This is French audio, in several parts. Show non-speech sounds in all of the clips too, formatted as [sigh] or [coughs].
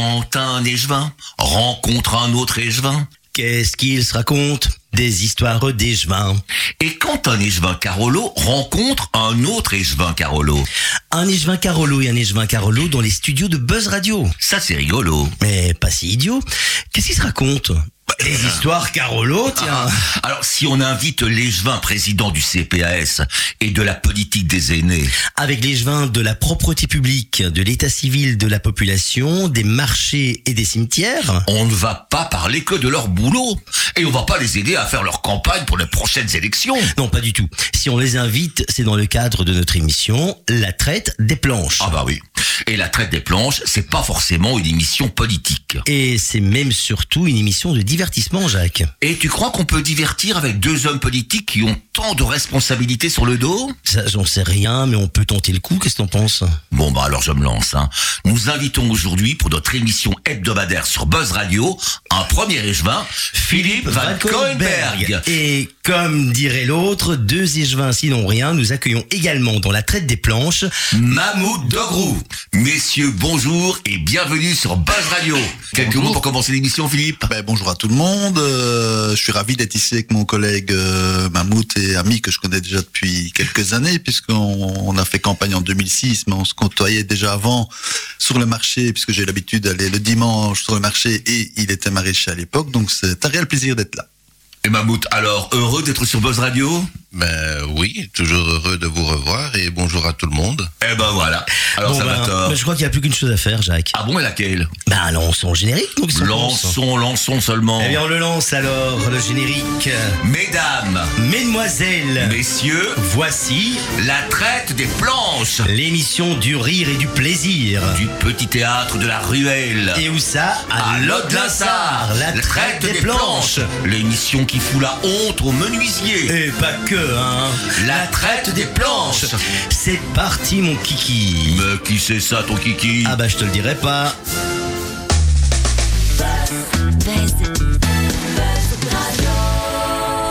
Quand un échevin rencontre un autre échevin, Qu'est-ce qu'ils se racontent Des histoires d'échevins. et quand un échevin Carolo rencontre un autre échevin Carolo, Un échevin Carolo et un échevin Carolo dans les studios de Buzz Radio. ça c'est rigolo. Mais pas si idiot. Qu'est-ce qu'ils se racontent Des histoires Carolo, tiens. Ah, alors si on invite l'échevin président du CPAS et de la politique des aînés, Avec l'échevin de la propreté publique, de l'état civil de la population, des marchés et des cimetières. on ne va pas parler que de leur boulot. Et on va pas les aider à faire leur campagne pour les prochaines élections. Non, pas du tout. Si on les invite, c'est dans le cadre de notre émission La traite des planches. Ah bah oui. Et la traite des planches, c'est pas forcément une émission politique. Et c'est même surtout une émission de divertissement, Jacques. Et tu crois qu'on peut divertir avec deux hommes politiques qui ont tant de responsabilités sur le dos? Ça, j'en sais rien, mais on peut tenter le coup. Qu'est-ce que t'en penses? Bon bah alors je me lance. Hein. Nous invitons aujourd'hui pour notre émission hebdomadaire sur Buzz Radio un premier échevin, Philippe Van Koenberg. Et comme dirait l'autre, deux échevins sinon rien, nous accueillons également dans la traite des planches Mahmoud Dogrou. Messieurs, bonjour et bienvenue sur Buzz Radio. Quelques Bonjour. mots pour commencer l'émission, Philippe Ben, bonjour à tout le monde. Euh, je suis ravi d'être ici avec mon collègue euh, Mammouth et ami que je connais déjà depuis quelques années, puisqu'on on a fait campagne en 2006, mais on se côtoyait déjà avant sur le marché, puisque j'ai l'habitude d'aller le dimanche sur le marché et il était maraîcher à l'époque. Donc c'est un réel plaisir d'être là. Et Mahmoud, alors heureux d'être sur Buzz Radio? Ben oui, toujours heureux de vous revoir et bonjour à tout le monde. Eh ben voilà. Alors Bon, ça ben, va tort. ben, je crois qu'il n'y a plus qu'une chose à faire, Jacques. Ah bon et laquelle? Ben, lançons le générique, donc. Lançons, lançons seulement. Eh bien, on le lance alors, le générique. Mesdames, Mesdemoiselles, messieurs, voici la traite des planches l'émission du rire et du plaisir. du petit théâtre de la ruelle. Et où ça? À Lode-Linsard, la traite des planches. L'émission qui fout la honte aux menuisiers. Et pas que, hein. La traite des planches. C'est parti, mon kiki. Mais qui c'est ça ton kiki? Ah bah, je te le dirai pas.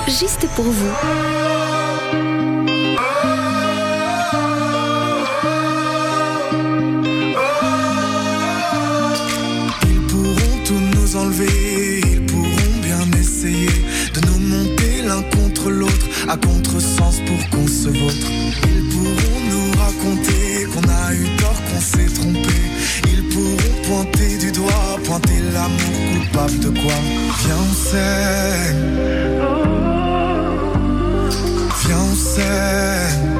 Juste pour vous. À contresens pour qu'on se vautre. Ils pourront nous raconter qu'on a eu tort, qu'on s'est trompé. Ils pourront pointer du doigt, pointer l'amour coupable de quoi? Viens, on s'aime. Viens, on s'aime.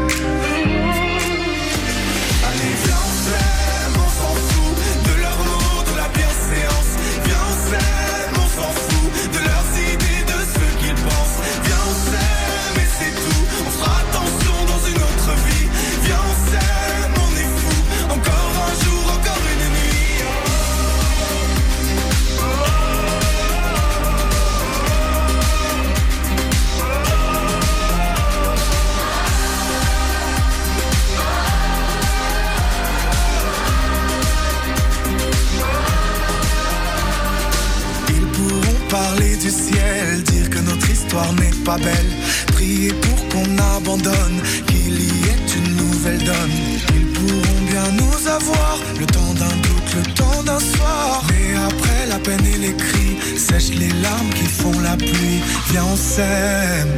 N'est pas belle, prier pour qu'on abandonne, qu'il y ait une nouvelle donne. Ils pourront bien nous avoir, le temps d'un doute, le temps d'un soir. Mais après la peine et les cris, sèche les larmes qui font la pluie. Viens, on s'aime.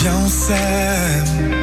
Viens, on s'aime.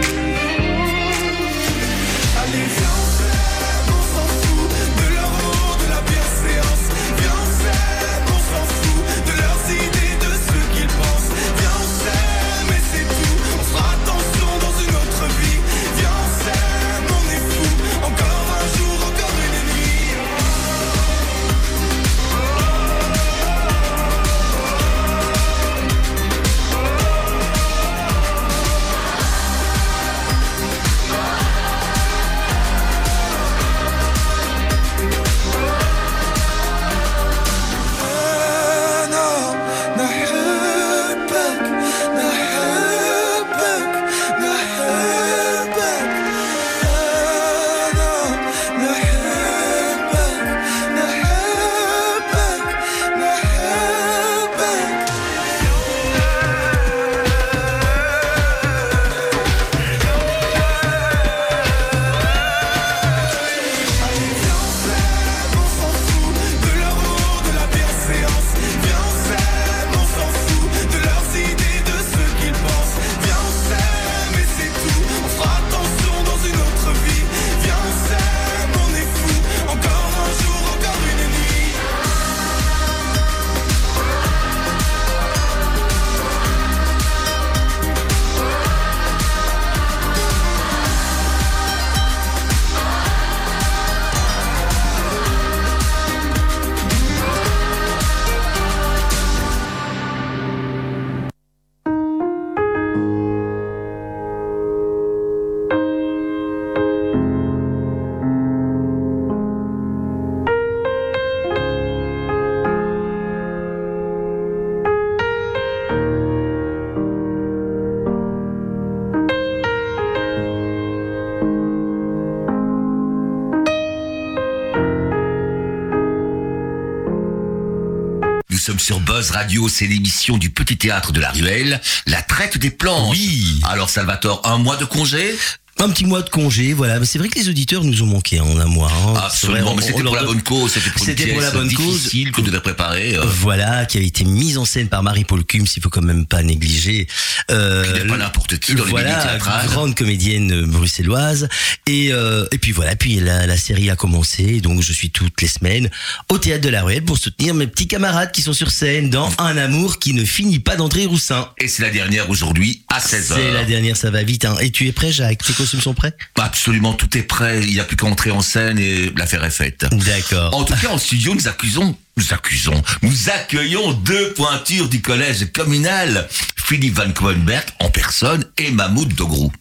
Sur Buzz Radio, c'est l'émission du petit théâtre de la Ruelle, la traite des planches. Oui. Alors Salvatore, un mois de congé? Un petit mois de congé, voilà. Mais c'est vrai que les auditeurs nous ont manqué en un mois. hein. Absolument, mais c'était pour la bonne cause, c'était pour une C'était pour la bonne cause. difficile que nous devait préparer. euh, Voilà, qui a été mise en scène par Marie-Paul Cum, il faut quand même pas négliger. Euh, Qui n'est pas n'importe qui dans Voilà, grande comédienne euh, bruxelloise. Et, euh, et puis voilà, puis la, la série a commencé, donc je suis toutes les semaines au Théâtre de la Ruelle pour soutenir mes petits camarades qui sont sur scène dans Un amour qui ne finit pas d'entrer Roussin. Et c'est la dernière aujourd'hui à 16h. C'est la dernière, ça va vite. Hein. Et tu es prêt, Jacques? Costumes sont prêts? Absolument, tout est prêt, il n'y a plus qu'à entrer en scène et l'affaire est faite. D'accord. En tout cas, en studio, nous accusons, nous accusons, nous accueillons deux pointures du collège communal, Philippe Van Koenberg en personne et Mahmoud Dogrou.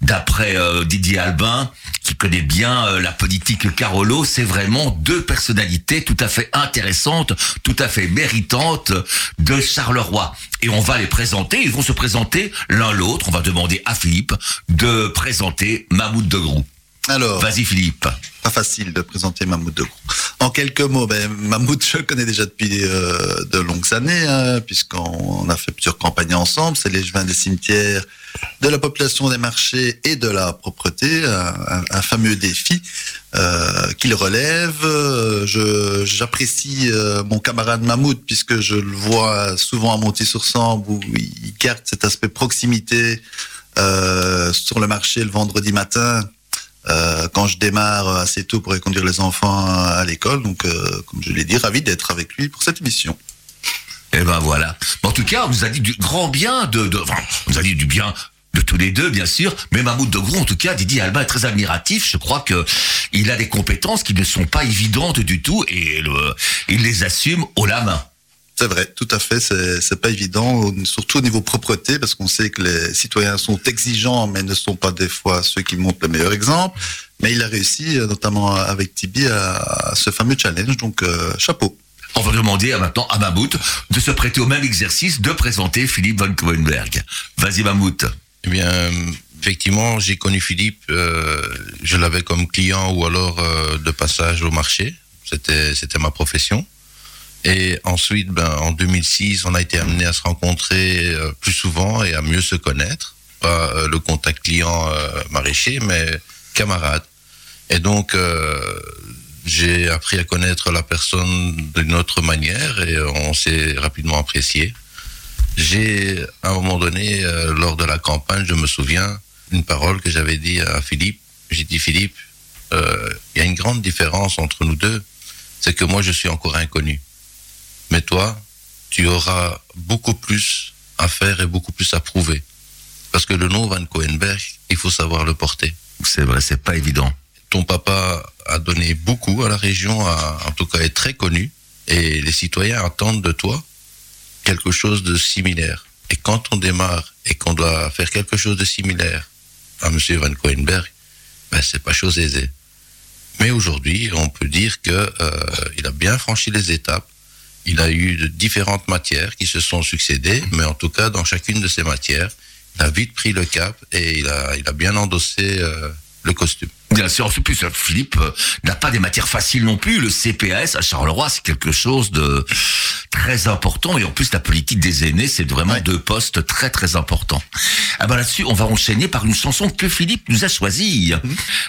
D'après euh, Didier Albin, qui connaît bien euh, la politique Carolo, c'est vraiment deux personnalités tout à fait intéressantes, tout à fait méritantes de Charleroi. Et on va les présenter, ils vont se présenter l'un l'autre. On va demander à Philippe de présenter Mahmoud Dogrou. Alors, Vas-y Philippe. pas facile de présenter Mahmoud Degrou. En quelques mots, ben, Mahmoud, je le connais déjà depuis euh, de longues années, hein, puisqu'on on a fait plusieurs campagnes ensemble. C'est l'échevin des cimetières, de la population des marchés et de la propreté, un, un- fameux défi euh, qu'il relève. Je- J'apprécie euh, mon camarade Mahmoud, puisque je le vois souvent à Monter-sur-Sambre, où il garde cet aspect proximité euh, sur le marché le vendredi matin. Euh, quand je démarre assez tôt pour aller conduire les enfants à l'école. Donc, euh, comme je l'ai dit, ravi d'être avec lui pour cette émission. Eh ben voilà. En tout cas, on nous a dit du grand bien de, enfin, on a dit du bien de tous les deux, bien sûr. Mais Mahmoud de Gros, en tout cas, Didier Albin est très admiratif. Je crois que il a des compétences qui ne sont pas évidentes du tout et il les assume haut la main. C'est vrai, tout à fait. C'est pas évident, surtout au niveau propreté, parce qu'on sait que les citoyens sont exigeants, mais ne sont pas des fois ceux qui montrent le meilleur exemple. Mais il a réussi, euh, notamment avec Tibi, à, à ce fameux challenge. Donc, euh, chapeau. On va demander à maintenant à Mahmoud de se prêter au même exercice de présenter Philippe Van Koenberg. Vas-y Mahmoud. Eh bien, effectivement, j'ai connu Philippe, euh, je l'avais comme client ou alors euh, de passage au marché. C'était, c'était ma profession. Et ensuite, ben, en 2006, on a été amené à se rencontrer euh, plus souvent et à mieux se connaître. Pas euh, le contact client euh, maraîcher, mais camarade. Et donc, j'ai appris à connaître la personne d'une autre manière et on s'est rapidement apprécié. J'ai, à un moment donné, lors de la campagne, je me souviens, une parole que j'avais dit à Philippe. J'ai dit, Philippe, il y a une grande différence entre nous deux, c'est que moi, je suis encore inconnu. Mais toi, tu auras beaucoup plus à faire et beaucoup plus à prouver. Parce que le nom Van Koenberg, il faut savoir le porter. C'est vrai, c'est pas évident. Ton papa a donné beaucoup à la région, a, en tout cas est très connu, et les citoyens attendent de toi quelque chose de similaire. Et quand on démarre et qu'on doit faire quelque chose de similaire à M. Van Koenberg, ben, c'est pas chose aisée. Mais aujourd'hui, on peut dire que euh, il a bien franchi les étapes. Il a eu de différentes matières qui se sont succédées, mais en tout cas, dans chacune de ces matières, il a vite pris le cap et il a, il a bien endossé euh, le costume. Bien sûr, en plus, Philippe euh, n'a pas des matières faciles non plus. Le CPAS à Charleroi, c'est quelque chose de très important. Et en plus, la politique des aînés, c'est vraiment deux postes très très importants. Ah ben là-dessus, on va enchaîner par une chanson que Philippe nous a choisie.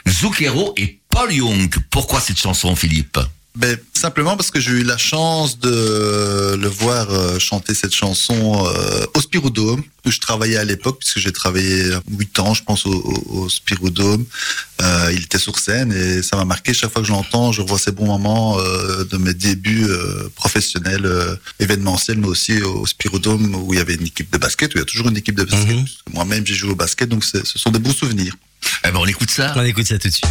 Zucchero et Paul Young. Pourquoi cette chanson, Philippe? Ben, simplement parce que j'ai eu la chance de le voir euh, chanter cette chanson euh, au Spiroudome, où je travaillais à l'époque, puisque j'ai travaillé huit ans, je pense, au, au, au Spiroudome. Euh, il était sur scène et ça m'a marqué. Chaque fois que je l'entends, je revois ces bons moments de mes débuts professionnels, événementiels, mais aussi au Spiroudome, où il y avait une équipe de basket, où il y a toujours une équipe de basket. Mhm. Moi-même, j'ai joué au basket, donc ce sont des bons souvenirs. Eh ben, on écoute ça. On écoute ça tout de suite.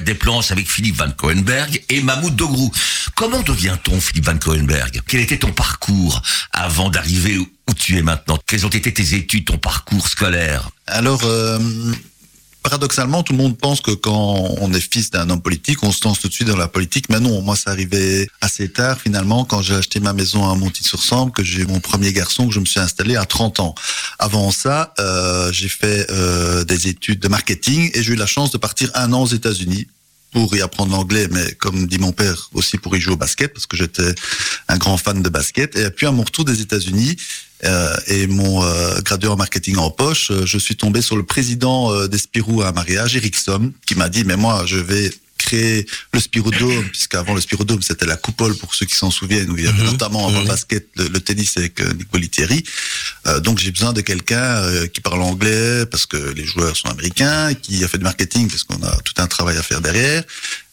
Des planches avec Philippe Van Coenberg et Mahmoud Dogrou. Comment devient-on Philippe Van Coenberg Quel était ton parcours avant d'arriver où tu es maintenant? Quelles ont été tes études, ton parcours scolaire? Alors, euh, paradoxalement, tout le monde pense que quand on est fils d'un homme politique, on se lance tout de suite dans la politique. Mais non, moi, ça arrivait assez tard, finalement, quand j'ai acheté ma maison à Monty-sur-Sambre, que j'ai mon premier garçon, que je me suis installé à 30 ans. Avant ça, euh, j'ai fait euh, des études de marketing et j'ai eu la chance de partir un an aux États-Unis pour y apprendre l'anglais, mais comme dit mon père, aussi pour y jouer au basket, parce que j'étais un grand fan de basket. Et puis à mon retour des États-Unis euh, et mon euh, gradué en marketing en poche, euh, je suis tombé sur le président euh, d'Espirou à un mariage, Eric Somme, qui m'a dit, mais moi, je vais créer le Spirodome, [coughs] puisqu'avant le Spirodome, c'était la coupole pour ceux qui s'en souviennent, où il y avait Mhm. notamment avant le basket, le, le tennis avec euh, Nick Bolitieri. Euh, donc j'ai besoin de quelqu'un euh, qui parle anglais, parce que les joueurs sont américains, qui a fait du marketing, parce qu'on a tout un travail à faire derrière,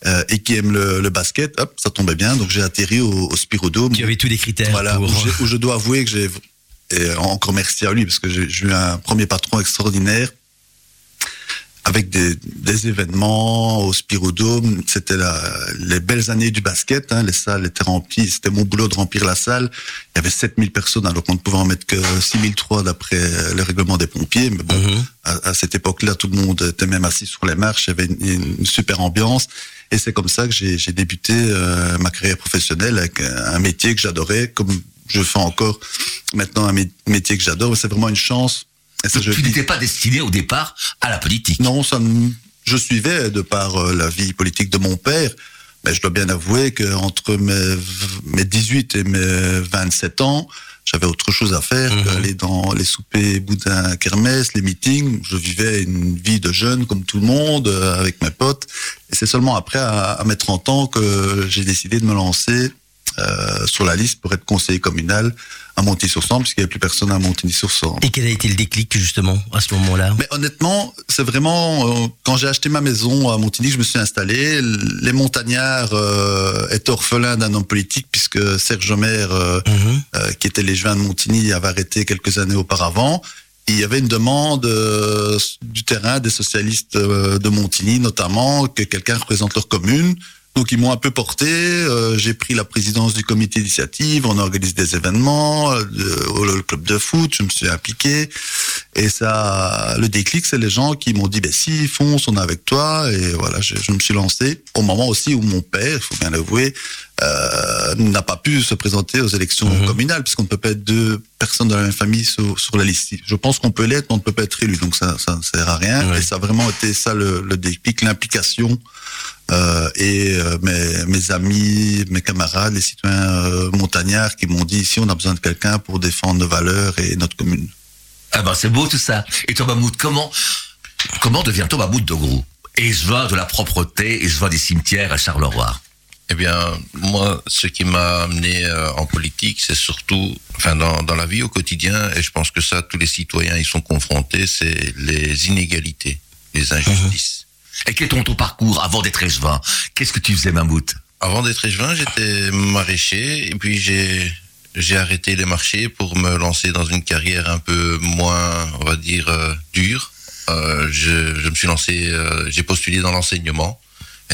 euh, et qui aime le, le basket. Hop, ça tombait bien, donc j'ai atterri au, au Spirodome. Tu avais tous les critères Voilà, pour... où, j'ai- où je dois avouer que j'ai et encore merci à lui parce que j'ai eu un premier patron extraordinaire avec des, des événements au Spirodome. C'était les belles années du basket. Hein, les salles étaient remplies. C'était mon boulot de remplir la salle. Il y avait 7000 personnes alors qu'on ne pouvait en mettre que 6003 d'après le règlement des pompiers. Mais bon, Mhm. à, à cette époque-là, tout le monde était même assis sur les marches. Il y avait une, une super ambiance. Et c'est comme ça que j'ai débuté euh, ma carrière professionnelle avec un, un métier que j'adorais, comme je fais encore maintenant un mé- métier que j'adore. C'est vraiment une chance. Et ça, je Tu n'étais pas destiné au départ à la politique? non, ça, je suivais de par euh, la vie politique de mon père. Mais je dois bien avouer que entre mes, mes 18 et mes 27 ans, j'avais autre chose à faire qu'aller dans les soupers boudin kermesse, les meetings. Je vivais une vie de jeune comme tout le monde, euh, avec mes potes. Et c'est seulement après, à, à mes 30 ans, que j'ai décidé de me lancer euh, sur la liste pour être conseiller communal à Montigny-sur-Sambre, puisqu'il n'y avait plus personne à Montigny-sur-Sambre. Et quel a été le déclic justement à ce moment-là? Mais honnêtement, c'est vraiment euh, quand j'ai acheté ma maison à Montigny, je me suis installé. Les montagnards euh, étaient orphelins d'un homme politique puisque Serge Omer, euh, Mhm. qui était l'échevin de Montigny, avait arrêté quelques années auparavant. Il y avait une demande euh, du terrain des socialistes euh, de Montigny, notamment, que quelqu'un représente leur commune. Donc ils m'ont un peu porté. euh, j'ai pris la présidence du comité d'initiative. On organise des événements euh, au club de foot. Je me suis impliqué. Et ça, le déclic, c'est les gens qui m'ont dit, ben si, fonce, on est avec toi. Et voilà, je, je me suis lancé au moment aussi où mon père, il faut bien l'avouer, euh, n'a pas pu se présenter aux élections Mhm. communales, puisqu'on ne peut pas être deux personnes de la même famille sur, sur la liste. Je pense qu'on peut l'être, mais on ne peut pas être élu, donc ça, ça ne sert à rien. Ouais. Et ça a vraiment été ça le, le déclic, l'implication. Euh, et euh, mes, mes amis, mes camarades, les citoyens euh, montagnards qui m'ont dit ici on a besoin de quelqu'un pour défendre nos valeurs et notre commune. Ah ben c'est beau tout ça. Et toi Mahmoud, comment comment devient-on Mahmoud Dogrou Et je vois de la propreté, et je vois des cimetières à Charleroi. Eh bien, moi, ce qui m'a amené euh, en politique, c'est surtout, enfin, dans, dans la vie au quotidien, et je pense que ça, tous les citoyens y sont confrontés, c'est les inégalités, les injustices. Et quel est ton parcours avant d'être échevin? Qu'est-ce que tu faisais Mahmoud Avant d'être échevin, j'étais maraîcher, et puis j'ai j'ai arrêté les marchés pour me lancer dans une carrière un peu moins, on va dire, euh, dure. Euh, je, je me suis lancé, euh, j'ai postulé dans l'enseignement.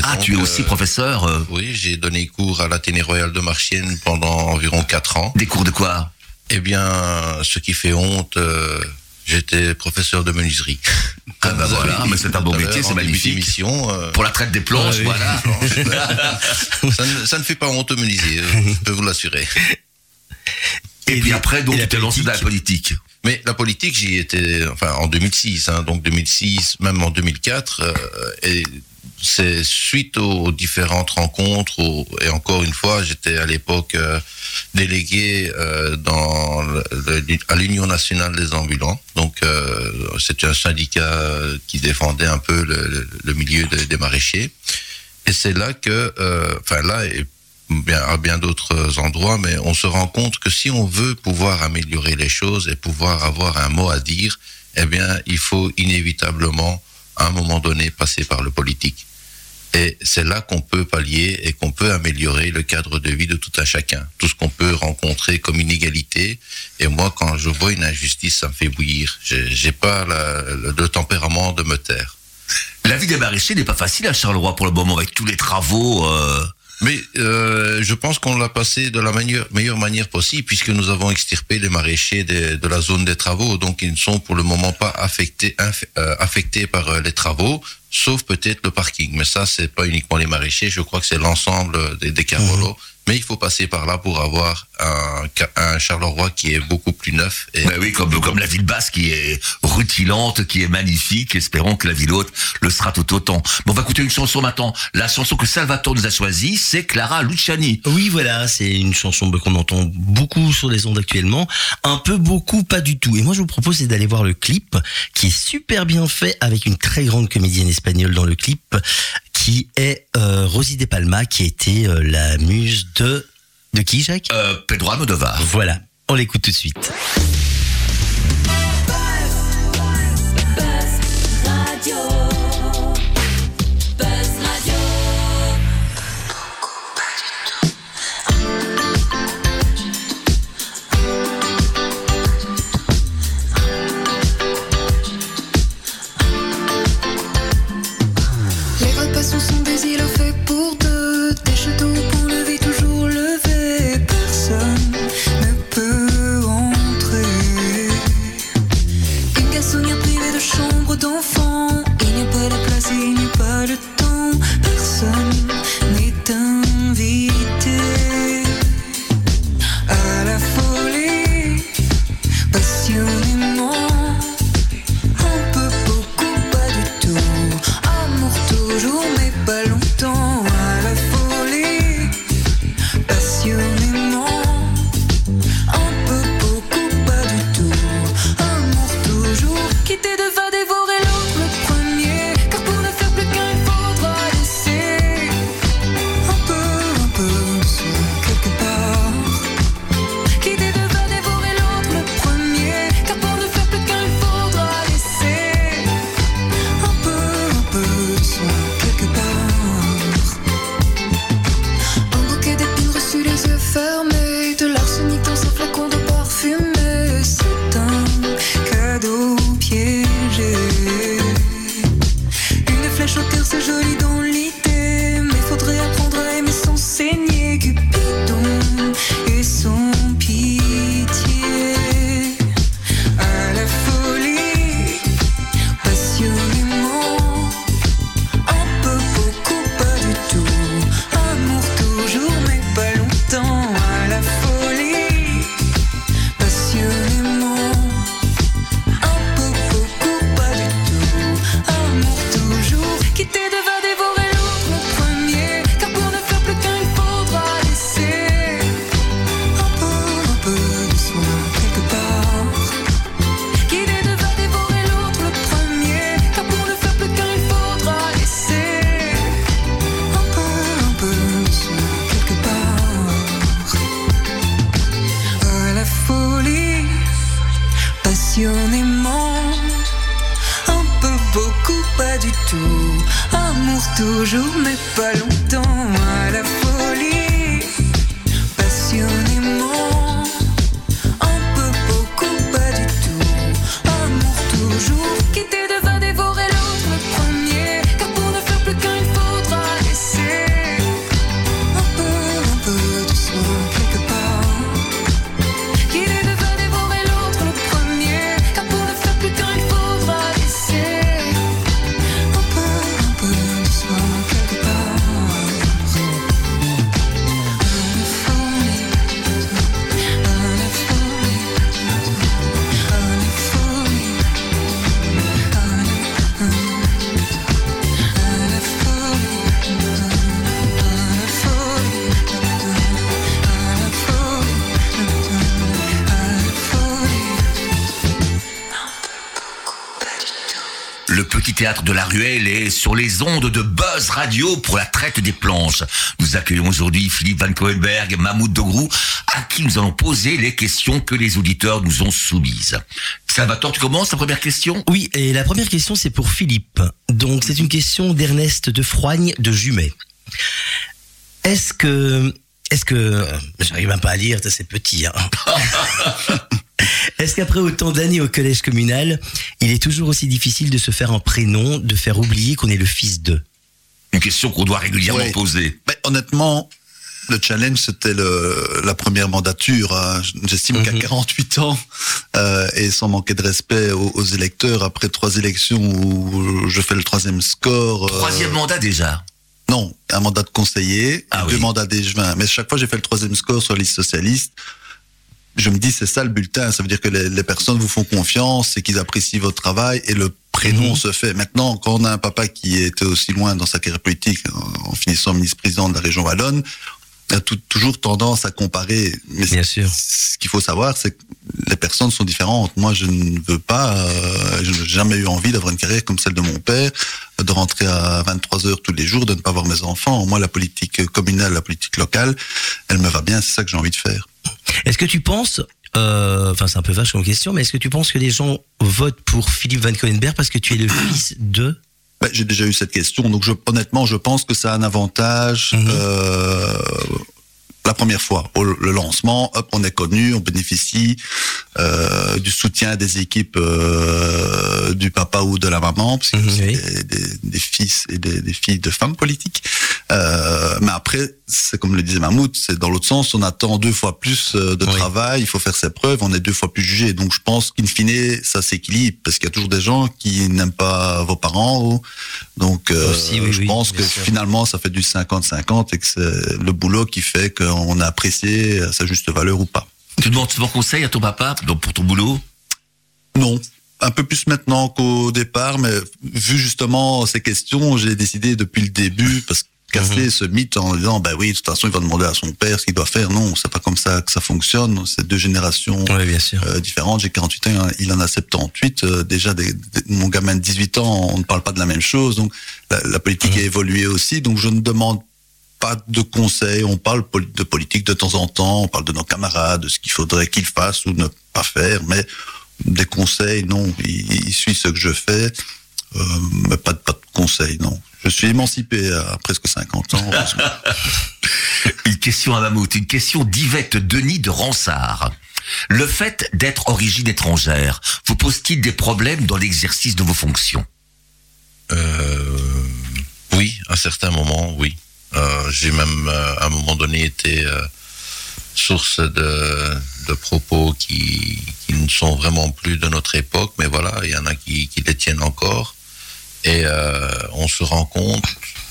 Ah, donc, tu es aussi professeur Oui, j'ai donné cours à l'Athénée Royal de Marchienne pendant environ quatre ans. Des cours de quoi? Eh bien, ce qui fait honte, j'étais professeur de menuiserie. [laughs] Ah bah voilà, mais c'est un beau l'heure, métier, c'est magnifique. d'émission, euh, Pour la traite des planches, Ah oui. voilà. [laughs] ça, ne, ça ne fait pas honte au menuisier, je peux vous l'assurer. [laughs] Et, puis après, donc, tu t'es lancé dans la politique. Mais la politique, j'y étais, enfin, en 2006, hein, donc 2006, même en 2004, euh, et c'est suite aux différentes rencontres, aux- et encore une fois, j'étais à l'époque euh, délégué euh, dans le- le- à l'Union nationale des ambulants. Donc, c'était un syndicat qui défendait un peu le, milieu des- des maraîchers. Et c'est là que, enfin là, et bien, à bien d'autres endroits, mais on se rend compte que si on veut pouvoir améliorer les choses et pouvoir avoir un mot à dire, eh bien, il faut inévitablement, à un moment donné, passer par le politique. Et c'est là qu'on peut pallier et qu'on peut améliorer le cadre de vie de tout un chacun. Tout ce qu'on peut rencontrer comme inégalité. Et moi, quand je vois une injustice, ça me fait bouillir. J'ai pas la- le, tempérament de me taire. La vie des maraîchers n'est pas facile à Charleroi pour le moment avec tous les travaux. euh. Mais euh, je pense qu'on l'a passé de la manière, meilleure manière possible puisque nous avons extirpé les maraîchers de, de la zone des travaux, donc ils ne sont pour le moment pas affectés, inf- euh, affectés par euh, les travaux, sauf peut-être le parking. Mais ça, c'est pas uniquement les maraîchers, je crois que c'est l'ensemble des, des cargolos. Mais il faut passer par là pour avoir un, un Charleroi qui est beaucoup plus neuf. Et Ben oui, comme, comme la ville basse qui est rutilante, qui est magnifique. Espérons que la ville haute le sera tout autant. Bon, on va écouter une chanson maintenant. La chanson que Salvatore nous a choisie, c'est Clara Luciani. Oui, voilà, c'est une chanson qu'on entend beaucoup sur les ondes actuellement, un peu beaucoup, pas du tout. Et moi, je vous propose c'est d'aller voir le clip, qui est super bien fait, avec une très grande comédienne espagnole dans le clip, qui est euh, Rosie De Palma, qui était euh, la muse de de qui, Jacques? Euh, Pedro Almodovar. Voilà, on l'écoute tout de suite. Sur les ondes de Buzz Radio pour la traite des planches. Nous accueillons aujourd'hui Philippe Van Koenberg, Mahmoud Dogrou, à qui nous allons poser les questions que les auditeurs nous ont soumises. Salvatore, tu commences la première question? Oui, et la première question, c'est pour Philippe. Donc, c'est une question d'Ernest de Froigne de Jumet. Est-ce que, est-ce que, j'arrive même pas à lire, c'est petit, hein. [laughs] Est-ce qu'après autant d'années au collège communal, il est toujours aussi difficile de se faire un prénom, de faire oublier qu'on est le fils d'eux Une question qu'on doit régulièrement Ouais. poser. Mais honnêtement, le challenge, c'était la première mandature. hein. J'estime qu'à Mhm. 48 ans, euh, et sans manquer de respect aux, aux électeurs, après trois élections où je fais le troisième score... euh, Troisième mandat déjà. Non, un mandat de conseiller, Ah deux oui. mandats d'échevin. Mais chaque fois, j'ai fait le troisième score sur la liste socialiste. Je me dis, c'est ça le bulletin. Ça veut dire que les, les personnes vous font confiance et qu'ils apprécient votre travail et le prénom Mhm. se fait. Maintenant, quand on a un papa qui était aussi loin dans sa carrière politique, en, en finissant ministre-président de la région Wallonne, on a tout- toujours tendance à comparer. Mais Bien sûr. ce qu'il faut savoir, c'est que les personnes sont différentes. Moi, je ne veux pas, euh, je n'ai jamais eu envie d'avoir une carrière comme celle de mon père, de rentrer à 23 heures tous les jours, de ne pas voir mes enfants. Moi, la politique communale, la politique locale, elle me va bien. C'est ça que j'ai envie de faire. Est-ce que tu penses, euh, enfin c'est un peu vache comme question, mais est-ce que tu penses que les gens votent pour Philippe Van Coenberg parce que tu es le fils de Ben, j'ai déjà eu cette question, donc je, honnêtement, je pense que ça a un avantage. Mhm. euh, la première fois, au le lancement, hop, on est connu, on bénéficie euh, du soutien des équipes euh, du papa ou de la maman, parce que c'est oui. des, des- des fils et des, des filles de femmes politiques. Euh, mais après, c'est comme le disait Mahmoud, c'est dans l'autre sens, on attend deux fois plus de Oui. travail, il faut faire ses preuves, on est deux fois plus jugé. Donc je pense qu'in fine, ça s'équilibre, parce qu'il y a toujours des gens qui n'aiment pas vos parents. ou- donc Aussi, oui, je pense que sûr. finalement, ça fait du 50-50 et que c'est le boulot qui fait qu'on a apprécié à sa juste valeur ou pas. Tu demandes souvent conseil à ton papa donc pour ton boulot? Non. Un peu plus maintenant qu'au départ, mais vu justement ces questions, j'ai décidé depuis le début, parce que casser ce mythe en disant, ben oui, de toute façon, il va demander à son père ce qu'il doit faire. Non, c'est pas comme ça que ça fonctionne. C'est deux générations Oui, bien sûr. euh, différentes. J'ai 48 ans, il en a 78. Euh, déjà, des, des- mon gamin de 18 ans, on ne parle pas de la même chose. Donc, la, la politique a évolué aussi. Donc, je ne demande pas de conseils. On parle de politique de temps en temps. On parle de nos camarades, de ce qu'il faudrait qu'ils fassent ou ne pas faire. Mais des conseils, non. Il, il suit ce que je fais. Euh, mais pas, de- pas de conseils, non. Je suis émancipé à presque 50 ans. [laughs] Une question à Mammouth, une question d'Yvette Denis de Ransard. Le fait d'être origine étrangère vous pose-t-il des problèmes dans l'exercice de vos fonctions? Euh, oui, à certains moments, oui. Euh, J'ai même euh, à un moment donné été euh, source de, de propos qui, qui ne sont vraiment plus de notre époque, mais voilà, il y en a qui, qui les tiennent encore. Et euh, on se rend compte,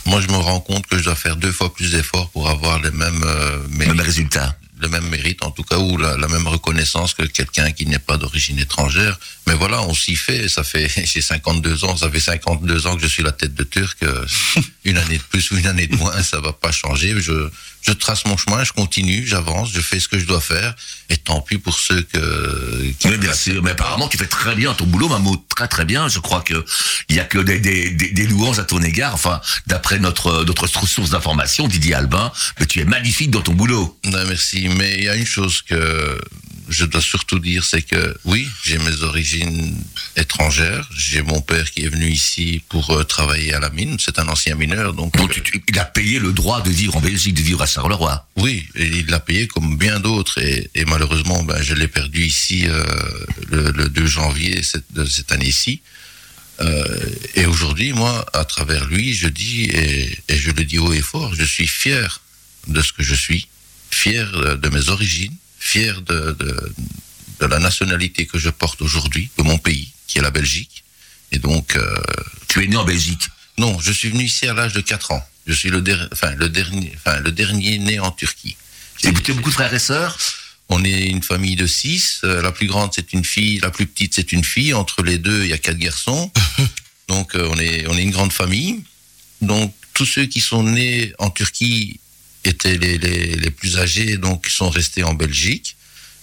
moi je me rends compte que je dois faire deux fois plus d'efforts pour avoir les mêmes euh, Même mérites résultat. Le même mérite, en tout cas, ou la, la même reconnaissance que quelqu'un qui n'est pas d'origine étrangère. Mais voilà, on s'y fait. Ça fait, [laughs] j'ai 52 ans, ça fait 52 ans que je suis la tête de Turc. euh, [laughs] Une année de plus ou une année de moins, ça va pas changer. Je, je trace mon chemin, je continue, j'avance, je fais ce que je dois faire. Et tant pis pour ceux que. qui- Oui, bien sûr. Mais apparemment, tu fais très bien ton boulot, Mammouth. Très, très bien. Je crois que il y a que des, des, des, des louanges à ton égard. Enfin, d'après notre, notre source d'information, Didier Albin, mais tu es magnifique dans ton boulot. Non, merci. Mais il y a une chose que je dois surtout dire, c'est que oui, j'ai mes origines étrangères. J'ai mon père qui est venu ici pour euh, travailler à la mine. C'est un ancien mineur, donc tu- il a payé le droit de vivre en Belgique, de vivre à Charleroi. Oui, et il l'a payé comme bien d'autres et, et malheureusement, ben, je l'ai perdu ici euh, le, le 2 janvier cette, de cette année-ci. Euh, et aujourd'hui, moi, à travers lui, je dis, et, et je le dis haut et fort, je suis fier de ce que je suis, fier de mes origines, fier de, de, de la nationalité que je porte aujourd'hui, de mon pays, qui est la Belgique. Et donc, euh, Tu es né en Belgique? non, je suis venu ici à l'âge de 4 ans. Je suis le, der- enfin, le, dernier, enfin, le dernier né en Turquie. Tu as beaucoup de frères et sœurs? On est une famille de six. Euh, la plus grande, c'est une fille. La plus petite, c'est une fille. Entre les deux, il y a quatre garçons. [laughs] Donc, euh, on, est, on est une grande famille. Donc, tous ceux qui sont nés en Turquie étaient les, les, les plus âgés, donc ils sont restés en Belgique.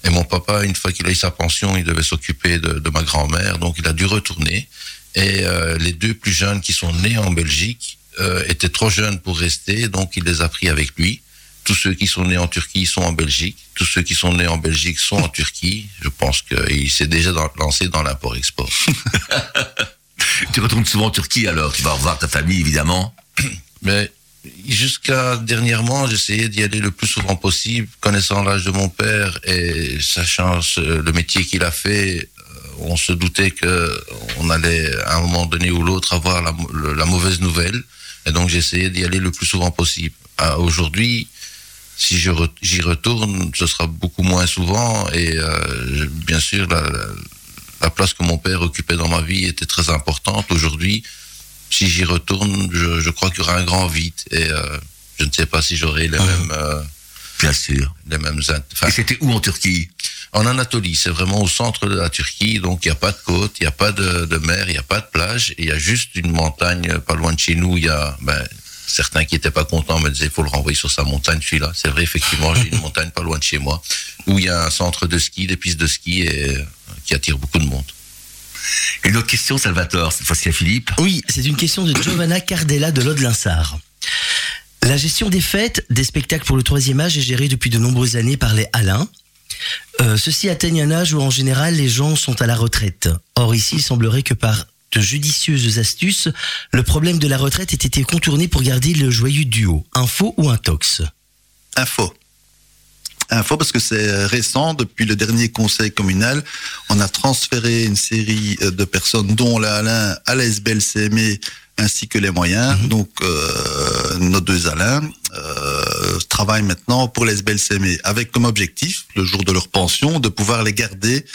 Et mon papa, une fois qu'il a eu sa pension, il devait s'occuper de, de ma grand-mère, donc il a dû retourner. Et euh, les deux plus jeunes qui sont nés en Belgique euh, étaient trop jeunes pour rester, donc il les a pris avec lui. Tous ceux qui sont nés en Turquie sont en Belgique. Tous ceux qui sont nés en Belgique sont en Turquie. Je pense qu'il s'est déjà dans- lancé dans l'import-export. [laughs] Tu retournes souvent en Turquie alors. Tu vas revoir ta famille, évidemment. Mais Jusqu'à dernièrement, j'essayais d'y aller le plus souvent possible, connaissant l'âge de mon père et sachant le métier qu'il a fait. euh, On se doutait que on allait à un moment donné ou l'autre avoir la, mauvaise nouvelle, et donc j'essayais d'y aller le plus souvent possible. Aujourd'hui, si j'y retourne, ce sera beaucoup moins souvent, et euh, bien sûr la, la place que mon père occupait dans ma vie était très importante. Aujourd'hui, si j'y retourne, je, je crois qu'il y aura un grand vide et euh, je ne sais pas si j'aurai les mêmes, euh, Bien sûr. les mêmes. Et c'était où en Turquie? en Anatolie, c'est vraiment au centre de la Turquie, donc il n'y a pas de côte, il n'y a pas de, de mer, il n'y a pas de plage, il y a juste une montagne euh, pas loin de chez nous. Il y a ben, certains qui n'étaient pas contents me disaient il faut le renvoyer sur sa montagne, celui-là. C'est vrai, effectivement, j'ai une [laughs] montagne pas loin de chez moi, où il y a un centre de ski, des pistes de ski, et qui attire beaucoup de monde. Une autre question, Salvatore, cette fois-ci à Philippe. Oui, c'est une question de Giovanna Cardella de l'Aude-Linsard. La gestion des fêtes, des spectacles pour le troisième âge est gérée depuis de nombreuses années par les Alains. Euh, Ceux-ci atteignent un âge où en général les gens sont à la retraite. Or ici, il semblerait que par de judicieuses astuces, le problème de la retraite ait été contourné pour garder le joyeux duo. Un faux ou un tox Info. Info parce que c'est récent, depuis le dernier conseil communal, on a transféré une série euh, de personnes, dont la Alain, à la SBLCME, ainsi que les moyens. Donc, euh, nos deux Alains euh, travaillent maintenant pour les SBLCME, avec comme objectif, le jour de leur pension, de pouvoir les garder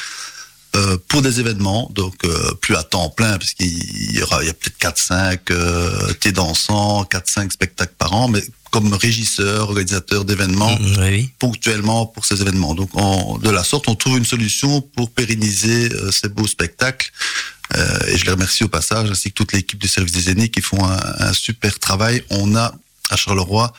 euh, pour des événements, donc euh, plus à temps plein, parce qu'il y aura, il y a peut-être 4-5 euh, thés dansants, 4-5 spectacles par an, mais comme régisseur, organisateur d'événements, Mm, Oui. ponctuellement pour ces événements. Donc, on- de la sorte, on trouve une solution pour pérenniser euh, ces beaux spectacles. Euh, et je les remercie au passage, ainsi que toute l'équipe du service des aînés qui font un, un super travail. On a à Charleroi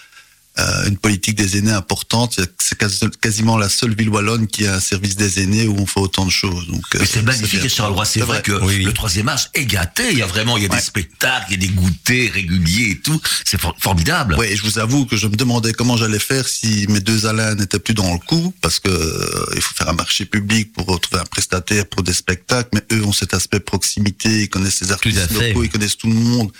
une politique des aînés importante. C'est quasi- quasiment la seule ville wallonne qui a un service des aînés où on fait autant de choses. Donc, euh, Mais c'est magnifique bien. à Charleroi. C'est C'est vrai, vrai. que Oui, oui. le troisième âge est gâté. Il y a vraiment, il y a Ouais. des spectacles, il y a des goûters réguliers et tout. C'est for- formidable. Oui, je vous avoue que je me demandais comment j'allais faire si mes deux Alains n'étaient plus dans le coup, parce que euh, il faut faire un marché public pour retrouver un prestataire pour des spectacles, mais eux ont cet aspect proximité, ils connaissent les artistes locaux, ils connaissent tout le monde.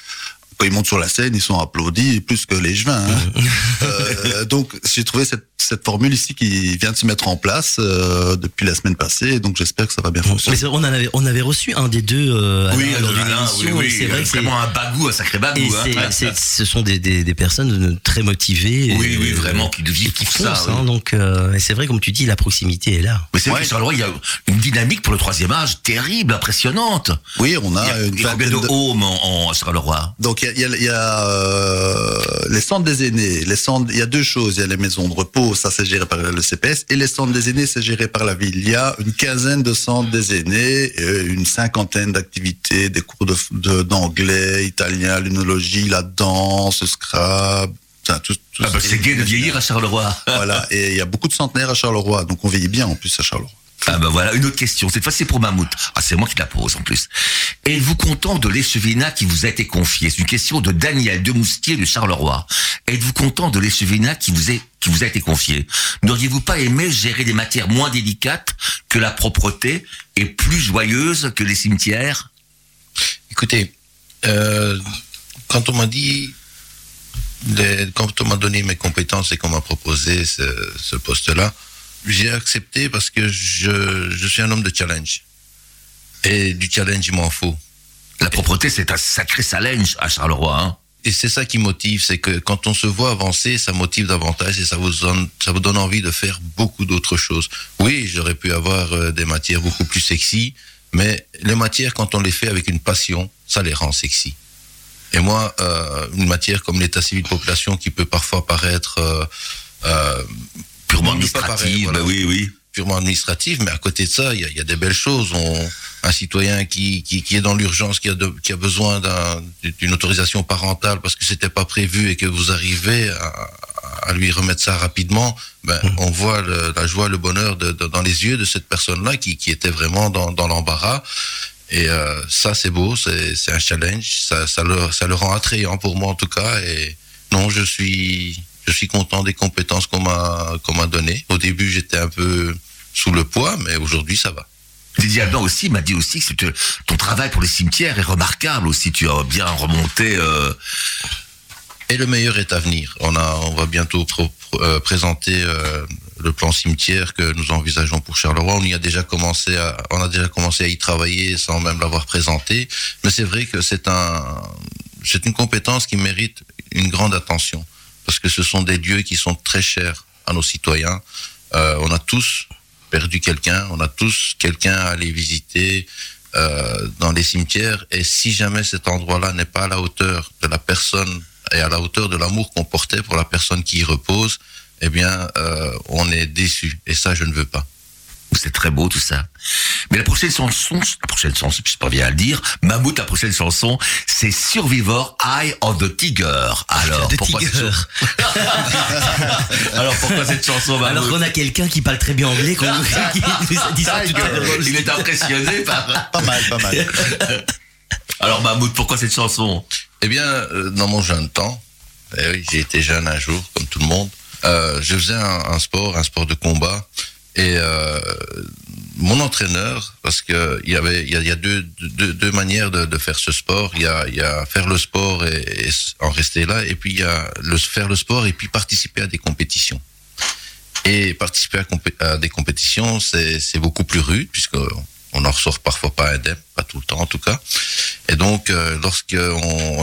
Quand ils montent sur la scène, ils sont applaudis plus que les jevins. hein. [laughs] Euh, donc j'ai trouvé cette, cette formule ici qui vient de se mettre en place euh, depuis la semaine passée, donc j'espère que ça va bien Mais fonctionner. c'est- on, avait, on avait reçu un des deux euh, Oui, lors d'une Alain, émission, oui, oui, c'est vrai vraiment un bagou, un sacré bagou. Et hein. [laughs] ce sont des, des, des personnes très motivées. Oui, et- oui, vraiment, qui vivent qui pour ça, hein, donc, euh, c'est vrai, comme tu dis, la proximité est là. Mais c'est vrai Ouais. Charleroi, il y a une dynamique pour le troisième âge terrible, impressionnante. Oui, on a, une il y a combien vingtaine de de- en, en Charleroi? Donc il y a, y euh, les centres des aînés. Les centres, il y a deux choses. Il y a les maisons de repos, ça c'est géré par le CPS, et les centres des aînés, c'est géré par la ville. Il y a une quinzaine de centres des aînés, euh, une cinquantaine d'activités, des cours de de- d'anglais, italien, l'unologie, la danse, Scrabble. enfin, tout- tout ah bah, ce- C'est gai de vieillir à Charleroi. Voilà, et il y a beaucoup de centenaires à Charleroi, donc on vieillit bien en plus à Charleroi. Ah ben voilà, une autre question. Cette fois, c'est pour Mammouth. Ah, c'est moi qui la pose en plus. Êtes-vous content de l'échevinat qui vous a été confié? C'est une question de Daniel Demoustier de Charleroi. Êtes-vous content de l'échevinat qui vous a été confié? N'auriez-vous pas aimé gérer des matières moins délicates que la propreté et plus joyeuses que les cimetières? Écoutez, euh, quand on m'a dit, quand on m'a donné mes compétences et qu'on m'a proposé ce poste-là, j'ai accepté parce que je, je suis un homme de challenge. Et du challenge, il m'en faut. La propreté, c'est un sacré challenge à Charleroi. Hein Et c'est ça qui motive, c'est que quand on se voit avancer, ça motive davantage et ça vous donne, ça vous donne envie de faire beaucoup d'autres choses. Oui, j'aurais pu avoir euh, des matières beaucoup plus sexy, mais les matières, quand on les fait avec une passion, ça les rend sexy. Et moi, euh, une matière comme l'état civil de population qui peut parfois paraître euh, euh, Purement administrative, voilà, bah oui, oui. purement administrative, mais à côté de ça, il y a, il y a des belles choses. On, un citoyen qui, qui, qui est dans l'urgence, qui qui a besoin d'un- d'une autorisation parentale parce que c'était pas prévu et que vous arrivez à, à lui remettre ça rapidement, ben, on voit le- la joie, le bonheur de- de- dans les yeux de cette personne-là qui, qui était vraiment dans, dans l'embarras. Et euh, ça, c'est beau, c'est c'est un challenge, ça, ça, le, ça le rend attrayant pour moi en tout cas. Et non, je suis, je suis content des compétences qu'on m'a qu'on m'a données. Au début, j'étais un peu sous le poids, mais aujourd'hui, ça va. Didier Alban aussi m'a dit aussi que ton travail pour les cimetières est remarquable aussi. Tu as bien remonté euh, Et le meilleur est à venir. On a, on va bientôt pro- euh, présenter euh, le plan cimetière que nous envisageons pour Charleroi. On y a déjà commencé à, on a déjà commencé à y travailler sans même l'avoir présenté. Mais c'est vrai que c'est un, c'est une compétence qui mérite une grande attention parce que ce sont des lieux qui sont très chers à nos citoyens. Euh, on a tous perdu quelqu'un, on a tous quelqu'un à aller visiter euh, dans les cimetières. Et si jamais cet endroit-là n'est pas à la hauteur de la personne et à la hauteur de l'amour qu'on portait pour la personne qui y repose, eh bien, euh, on est déçu. Et ça, je ne veux pas. C'est très beau tout ça. Mais la prochaine chanson, la prochaine chanson, je sais pas bien à le dire, Mammouth, la prochaine chanson, c'est Survivor Eye of the Tiger. Alors, The pourquoi cette Tiger. [laughs] Alors, pourquoi cette chanson, Mammouth Alors qu'on a quelqu'un qui parle très bien anglais, qu'on nous, qui nous a dit ça tout à l'heure. Il est impressionné par... Pas mal, pas mal. [laughs] Alors, Mammouth, pourquoi cette chanson? Eh bien, euh, dans mon jeune temps, eh oui, j'ai été jeune un jour, comme tout le monde, euh, je faisais un, un sport, un sport de combat. Et euh, mon entraîneur, parce que il y avait, il y a, deux, deux, manières de, faire ce sport. Il y a, faire le sport et, en rester là, et puis il y a le, faire le sport et puis participer à des compétitions. Et participer à, des compétitions, c'est beaucoup plus rude puisque on en ressort parfois pas indemne, pas tout le temps en tout cas. Et donc, euh, lorsque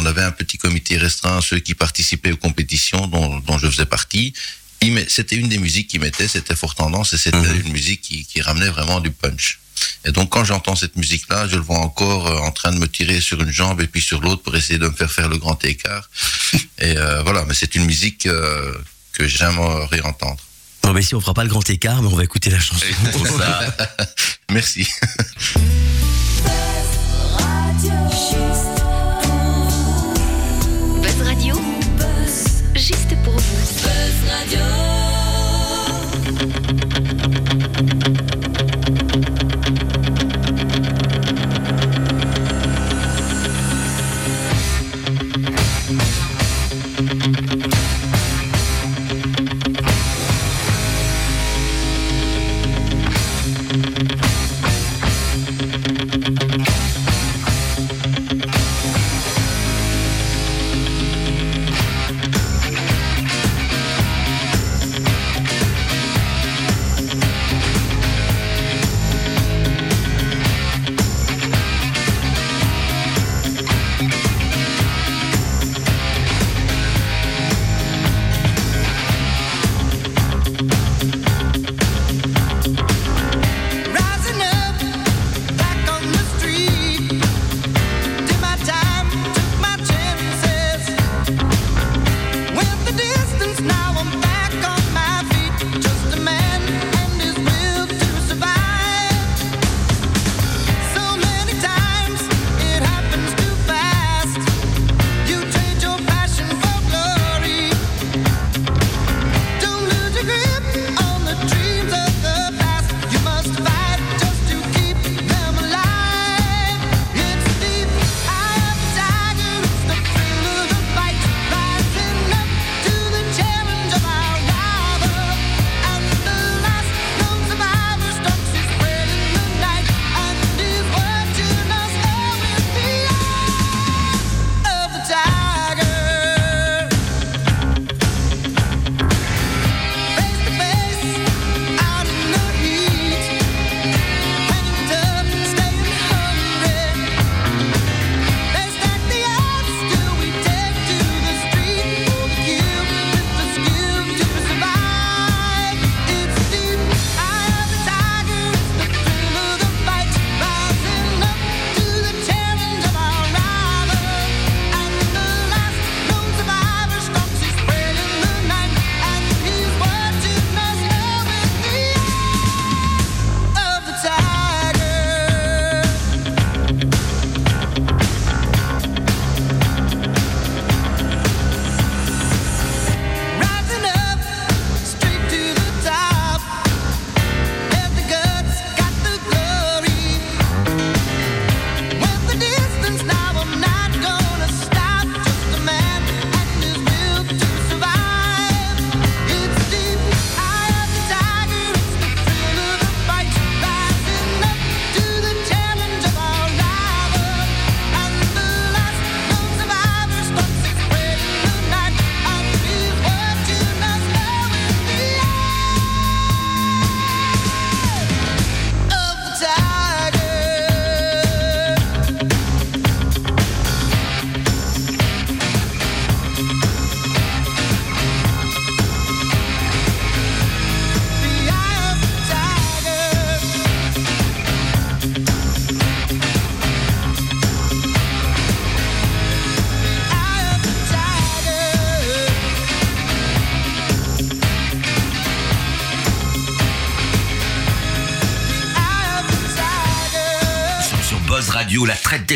avait un petit comité restreint, ceux qui participaient aux compétitions dont, je faisais partie, c'était une des musiques qui mettait, c'était fort tendance et c'était une musique qui, qui ramenait vraiment du punch. Et donc, quand j'entends cette musique-là, je le vois encore euh, en train de me tirer sur une jambe et puis sur l'autre pour essayer de me faire faire le grand écart. [laughs] et euh, voilà, mais c'est une musique euh, que j'aimerais entendre. Bon, mais si on fera pas le grand écart, mais on va écouter la chanson. [laughs] Pour ça. [laughs] Merci. Buzz Radio, juste pour vous. Radio,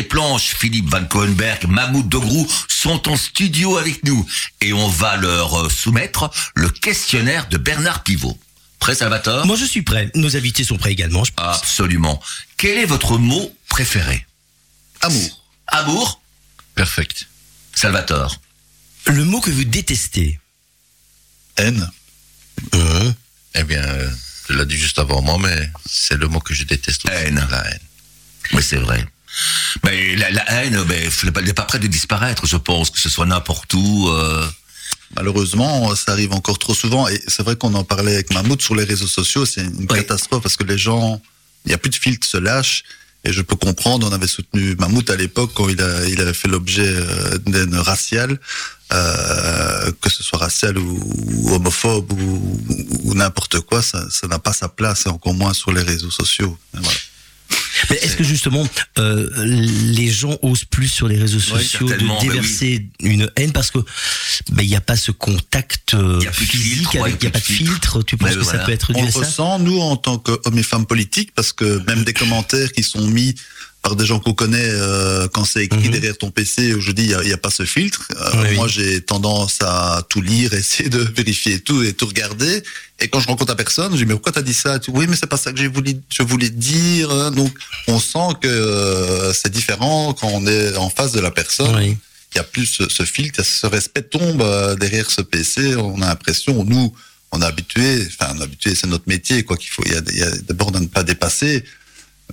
planches, Philippe Van Cohenberg, Mahmoud Dogrou sont en studio avec nous et on va leur euh, soumettre le questionnaire de Bernard Pivot. Prêt Salvatore? Moi, je suis prêt. Nos invités sont prêts également. je pense. Absolument. Quel est votre mot préféré? Amour. Amour? Perfect. Salvatore. Le mot que vous détestez. Haine. Hein Eh bien, euh, je l'ai dit juste avant moi, mais c'est le mot que je déteste aussi. Haine. La haine. Oui, c'est vrai. Mais la, la haine, ben, elle n'est pas prête de disparaître, je pense, que ce soit n'importe où. euh, Malheureusement, ça arrive encore trop souvent. Et c'est vrai qu'on en parlait avec Mahmoud sur les réseaux sociaux. C'est une Oui. catastrophe parce que les gens, il n'y a plus de filtre, se lâchent. Et je peux comprendre, on avait soutenu Mahmoud à l'époque quand il, a, il avait fait l'objet euh, d'une raciale, euh, que ce soit raciale ou, ou homophobe ou, ou n'importe quoi, ça n'a pas sa place, et encore moins sur les réseaux sociaux. Voilà. Est-ce que justement euh, les gens osent plus sur les réseaux sociaux de mais déverser une haine parce que ben, il n'y a pas ce contact euh, y a physique, il n'y a pas de filtre. Tu penses Mais que ça peut être dû on à ça? ressent, nous, en tant qu'hommes et femmes politiques, parce que même des commentaires qui sont mis par des gens qu'on connaît euh, quand c'est écrit Mhm. derrière ton PC, où je dis, il n'y a, il y a pas ce filtre. Euh, Oui, moi, j'ai tendance à tout lire, [laughs] essayer de vérifier tout et tout regarder. Et quand je rencontre la personne, je dis, mais pourquoi t'as dit ça? Oui, mais c'est pas ça que je voulais dire. hein. Donc, on sent que euh, c'est différent quand on est en face de la personne Oui. il y a plus ce, ce filtre, ce respect tombe euh, derrière ce PC. On a l'impression, nous, on est habitué, enfin, on est habitué, c'est notre métier, quoi qu'il faut. Il y a, a bornes à ne pas dépasser,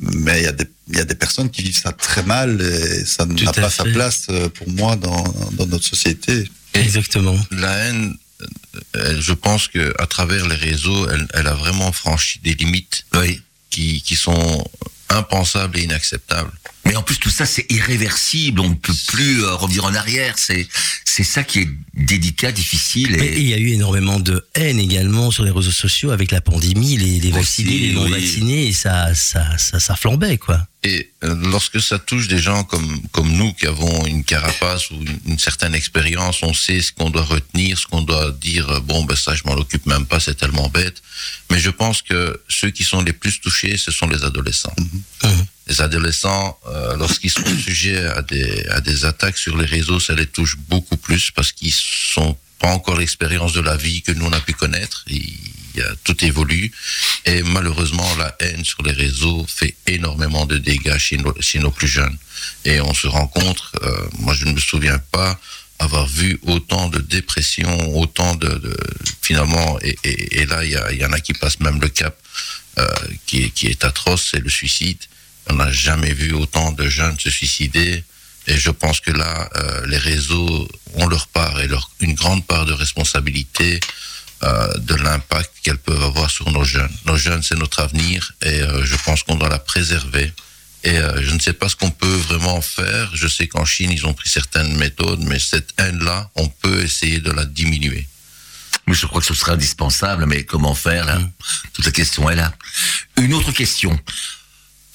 mais il y a des, il y a des personnes qui vivent ça très mal et ça n'a pas sa place euh, pour moi dans, dans notre société. Exactement. La haine, euh, je pense que à travers les réseaux, elle, elle a vraiment franchi des limites oui. qui, qui sont impensables et inacceptables. Mais en plus, tout ça, c'est irréversible. On ne peut plus euh, revenir en arrière. C'est, c'est ça qui est délicat, difficile. Et... il y a eu énormément de haine également sur les réseaux sociaux avec la pandémie, les, les Aussi, vaccinés, les non oui. vaccinés, et ça, ça, ça, ça flambait quoi. Et euh, lorsque ça touche des gens comme, comme nous qui avons une carapace ou une, une certaine expérience, on sait ce qu'on doit retenir, ce qu'on doit dire, euh, bon, ben ça, je m'en occupe même pas, c'est tellement bête. Mais je pense que ceux qui sont les plus touchés, ce sont les adolescents. Mhm. Les adolescents, euh, lorsqu'ils sont [coughs] sujets à des, à des attaques sur les réseaux, ça les touche beaucoup plus parce qu'ils sont pas encore l'expérience de la vie que nous on a pu connaître. Il y a, tout évolue et malheureusement la haine sur les réseaux fait énormément de dégâts chez nos, chez nos plus jeunes. Et on se rencontre, euh, moi je ne me souviens pas avoir vu autant de dépression, autant de, de finalement, et, et, et là il y, y en a qui passent même le cap euh, qui, qui est atroce, c'est le suicide. On n'a jamais vu autant de jeunes se suicider. Et je pense que là, euh, les réseaux ont leur part et leur, une grande part de responsabilité euh, de l'impact qu'elles peuvent avoir sur nos jeunes. Nos jeunes, c'est notre avenir et euh, je pense qu'on doit la préserver. Et je ne sais pas ce qu'on peut vraiment faire. Je sais qu'en Chine, ils ont pris certaines méthodes, mais cette haine-là, on peut essayer de la diminuer. Mais je crois que ce serait indispensable. Mais comment faire, là? Toute la question est là. Une autre question.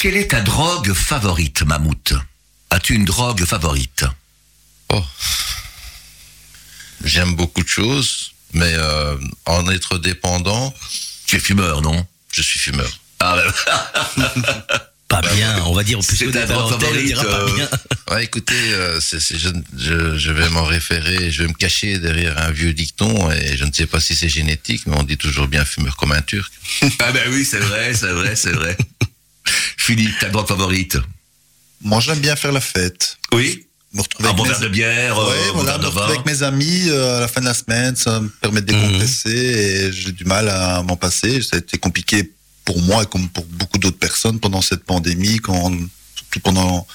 Quelle est ta drogue favorite, Mammouth? As-tu une drogue favorite? Oh. J'aime beaucoup de choses, mais euh, en être dépendant, Tu es fumeur, non? Je suis fumeur. ah, ben, [laughs] Pas bien, on va dire on dira favorite, pas euh, bien. [laughs] Ouais, écoutez, euh, je, je vais m'en référer, je vais me cacher derrière un vieux dicton, et je ne sais pas si c'est génétique, mais on dit toujours bien fumeur comme un turc. [laughs] ah ben oui, c'est vrai, c'est vrai, c'est vrai. Philippe, ta drogue favorite Moi, j'aime bien faire la fête. Oui Me retrouver Un avec bon mes- verre de bière, euh, Ouais, voilà, me retrouver avec mes amis euh, à la fin de la semaine, ça me permet de Mhm. décompresser et j'ai du mal à m'en passer. Ça a été compliqué pour moi et comme pour beaucoup d'autres personnes pendant cette pandémie, quand, surtout pendant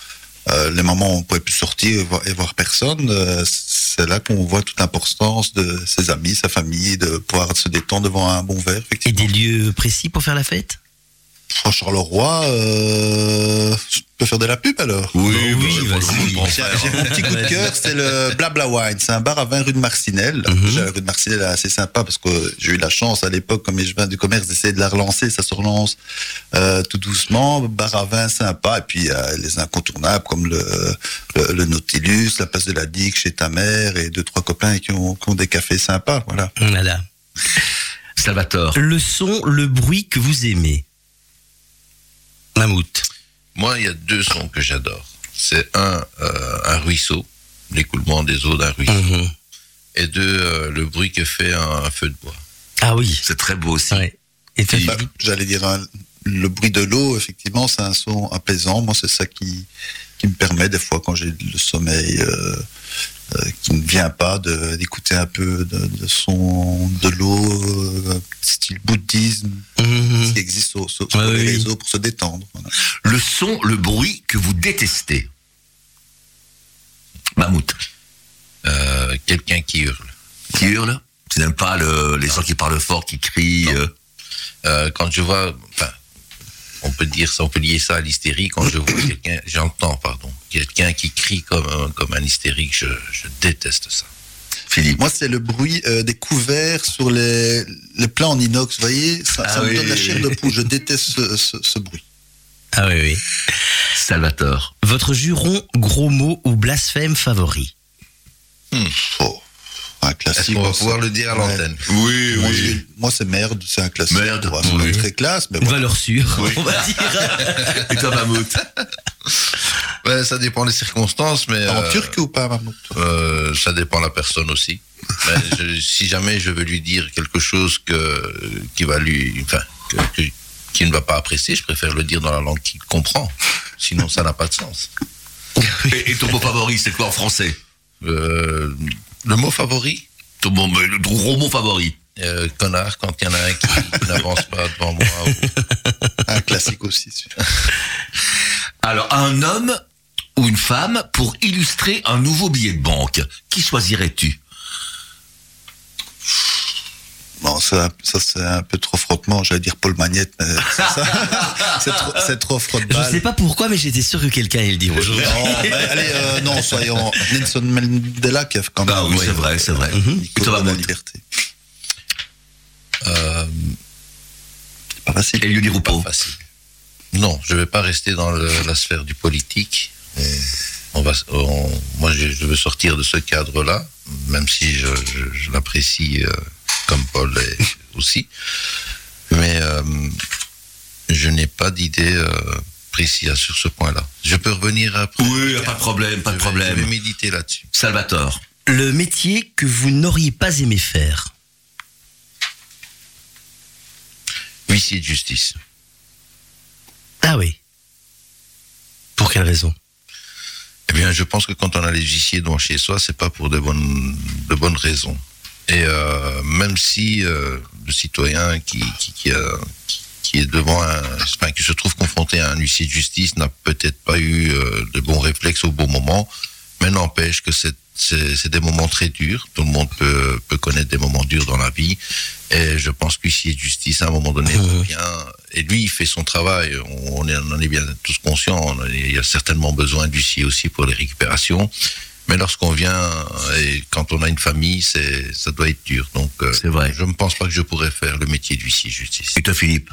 euh, les moments où on pouvait plus sortir et voir, et voir personne. euh, c'est là qu'on voit toute l'importance de ses amis, sa famille, de pouvoir se détendre devant un bon verre. Et des lieux précis pour faire la fête? Franck Charleroi, euh, je peux faire de la pub alors Oui, oui, bah, vas-y. bon, J'ai mon petit coup de cœur, [laughs] c'est le Blabla Wine. C'est un bar à 20 rue de Marcinelle. Mhm. La rue de Marcinelle est assez sympa parce que j'ai eu la chance à l'époque, comme je viens du commerce, d'essayer de la relancer. Ça se relance euh, tout doucement. Bar à vin sympa. Et puis euh, les incontournables comme le, le, le Nautilus, la place de la Digue chez ta mère et deux trois copains qui ont, qui ont des cafés sympas. Voilà. Voilà. Salvatore. Le son, le bruit que vous aimez. Mammouth. Moi, il y a deux sons que j'adore. C'est un, euh, un ruisseau, l'écoulement des eaux d'un ruisseau. Mhm. Et deux, euh, le bruit que fait un, un feu de bois. Ah oui. C'est très beau aussi. Ouais. Et toi, Bah, J'allais dire, hein, le bruit de l'eau, effectivement, c'est un son apaisant. Moi, c'est ça qui, qui me permet, des fois, quand j'ai le sommeil euh, qui ne vient pas, d'écouter un peu de, de son de l'eau, euh, style bouddhisme, Mhm. qui existe sur, les oui, oui. réseaux pour se détendre. voilà. Le son, le bruit que vous détestez. Mammouth, Euh, Quelqu'un qui hurle. qui hurle? Tu n'aimes pas le- les gens qui parlent fort, qui crient. euh, Euh, quand je vois, enfin, on peut dire ça, on peut lier ça à l'hystérie. Quand je vois quelqu'un, j'entends, pardon, quelqu'un qui crie comme un, comme un hystérique, je, je déteste ça. Philippe. Moi, c'est le bruit euh, des couverts sur les, les plats en inox. Vous voyez, ça, Ah ça me oui. donne la chair de poule. Je déteste ce, ce- ce bruit. Ah oui, oui. Salvatore. Votre juron, gros mot ou blasphème favori? Oh, un classique. qu'on va pouvoir le dire à l'antenne Oui, Moi, je- moi, c'est merde, c'est un classique. Merde, Ouais, c'est oui. très classe, mais Une voilà. valeur sûre, Oui. on va dire. [laughs] Et toi, Mammouth [laughs] Ouais, Ça dépend des circonstances, mais En euh, turc ou pas, Mahmoud euh, ça dépend de la personne aussi. Mais je- si jamais je veux lui dire quelque chose que qui va lui, enfin, que- que- qu'il ne va pas apprécier, je préfère le dire dans la langue qu'il comprend. Sinon, ça n'a pas de sens. et, et ton mot favori, c'est quoi en français? Euh, le mot favori, mais le gros mot favori. euh, connard, quand il y en a un qui, qui [laughs] n'avance pas devant moi. ou- [laughs] Un classique aussi. Alors, un homme ou une femme pour illustrer un nouveau billet de banque. Qui choisirais-tu? Bon, ça, ça c'est un peu trop frottement. J'allais dire Paul Magnette, mais c'est ça. [laughs] c'est trop, trop Je frotte-balle. sais pas pourquoi, mais j'étais sûr que quelqu'un allait le dire aujourd'hui. Non, mais allez, euh, non, soyons Nelson Mandela qui a quand même. Ah oui, c'est vrai, c'est vrai. Et toi, de la liberté. Euh, Pas facile. Elio Di pas facile. Non, je vais pas rester dans le- la sphère du politique. Et on va, on- moi, je, je veux sortir de ce cadre-là, même si je, je- je l'apprécie euh, comme Paul est aussi. Mais euh, je n'ai pas d'idée euh, précise sur ce point-là. Je peux revenir après. Oui, pas de problème, pas de Je vais problème. méditer là-dessus. Salvatore. Le métier que vous n'auriez pas aimé faire Huissier de justice. Ah oui. Pour quelle raison? Eh bien, je pense que quand on a les huissiers devant chez soi, c'est pas pour de bonnes, de bonnes raisons. Et euh, même si euh, le citoyen qui, qui, qui, a- qui- est devant un, enfin, qui se trouve confronté à un huissier de justice n'a peut-être pas eu euh, de bons réflexes au bon moment, mais n'empêche que c'est c'est des moments très durs. Tout le monde peut, peut connaître des moments durs dans la vie. Et je pense que l'huissier de justice, à un moment donné, [laughs] bien. Et lui, il fait son travail. On, est- on en est bien tous conscients. On- Il y a certainement besoin d'huissier aussi pour les récupérations. Mais lorsqu'on vient et quand on a une famille, c'est ça doit être dur. Donc, euh, C'est vrai. je ne pense pas que je pourrais faire le métier d'huissier de justice. Et toi, Philippe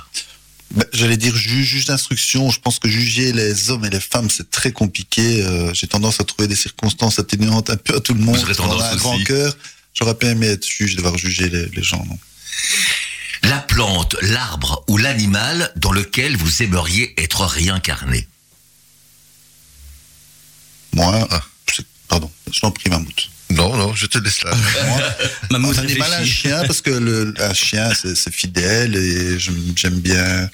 Ben, J'allais dire juge, juge d'instruction. Je pense que juger les hommes et les femmes, c'est très compliqué. Euh, J'ai tendance à trouver des circonstances atténuantes un peu à tout le monde. Vous aurez On tendance a un aussi. grand cœur. J'aurais pas aimé être juge, devoir juger les, les gens. Non. La plante, l'arbre ou l'animal dans lequel vous aimeriez être réincarné? Moi, Ah. Pardon, je t'en prie, Mammouth. Non, non, je te laisse là. [laughs] Mammouth un animal, un réfléchit. chien, parce que le, un chien, c'est c'est fidèle et j'aime bien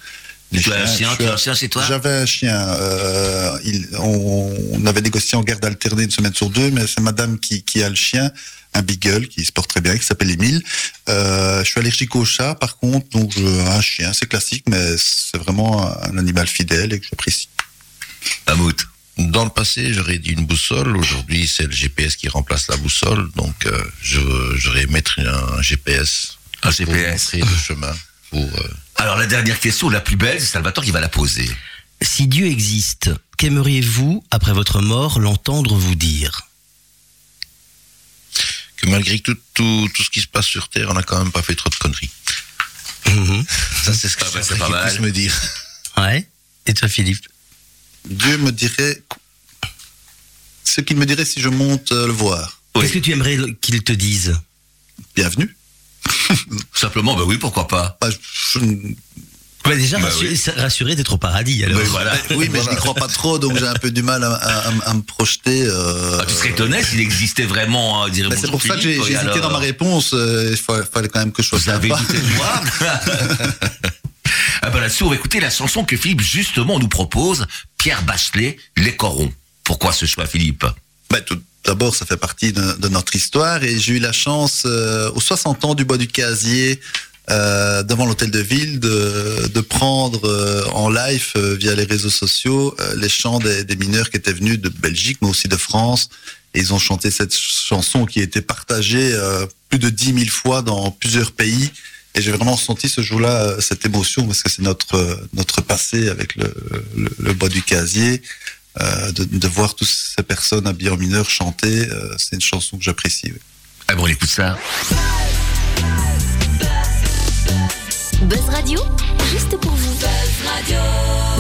les Tu as un chiens. chien, tu as un chien chez toi? J'avais un chien. euh, il- on, on avait négocié en garde alternée une semaine sur deux, mais c'est madame qui, qui a le chien, un beagle qui se porte très bien, qui s'appelle Émile. Euh, je suis allergique au chat, par contre, donc je, un chien, c'est classique, mais c'est vraiment un animal fidèle et que j'apprécie. Mammouth. Dans le passé, j'aurais dit une boussole. Aujourd'hui, c'est le GPS qui remplace la boussole. Donc, euh, je- j'aurais mettre un GPS. Un pour GPS. montrer le [laughs] chemin. Pour, euh, Alors, la dernière question, la plus belle, c'est Salvatore qui va la poser. Si Dieu existe, qu'aimeriez-vous, après votre mort, l'entendre vous dire? Que malgré tout, tout, tout ce qui se passe sur Terre, on n'a quand même pas fait trop de conneries. Mhm. Ça, c'est ce que Ah bah, j'aimerais c'est pas mal. me dire. Ouais. Et toi, Philippe? Dieu me dirait ce qu'il me dirait si je monte euh, le voir. Oui. Qu'est-ce que tu aimerais qu'il te dise? Bienvenue. [laughs] Simplement, bah oui, pourquoi pas. Bah, je- Bah déjà, Bah rassuré, oui. rassuré d'être au paradis, alors. Voilà. [laughs] Oui, mais je n'y crois pas trop, donc j'ai un peu du mal à, à- à- à me projeter. euh, Ah, tu serais étonné s'il existait vraiment, Ben, c'est pour ça que j'ai hésité alors dans ma réponse. euh, Il fa- fallait quand même que je sois Vous avez sympa. douté de moi [laughs] Ah bah là-dessus, on va la chanson que Philippe justement nous propose, Pierre Bachelet, Les Corons. Pourquoi ce choix, Philippe? Ben, tout d'abord, ça fait partie de, de notre histoire et j'ai eu la chance, euh, aux 60 ans du Bois du Casier, euh, devant l'hôtel de ville, de, de prendre euh, en live euh, via les réseaux sociaux euh, les chants des, des mineurs qui étaient venus de Belgique, mais aussi de France. Et ils ont chanté cette chanson qui a été partagée euh, plus de 10 000 fois dans plusieurs pays. Et j'ai vraiment senti ce jour-là euh, cette émotion parce que c'est notre euh, notre passé avec le, le, le Bois du Casier. Euh, de, de voir toutes ces personnes habillées en mineur chanter, euh, c'est une chanson que j'apprécie. oui. Ah bon, on écoute ça. Buzz Radio, juste pour vous. Buzz Radio.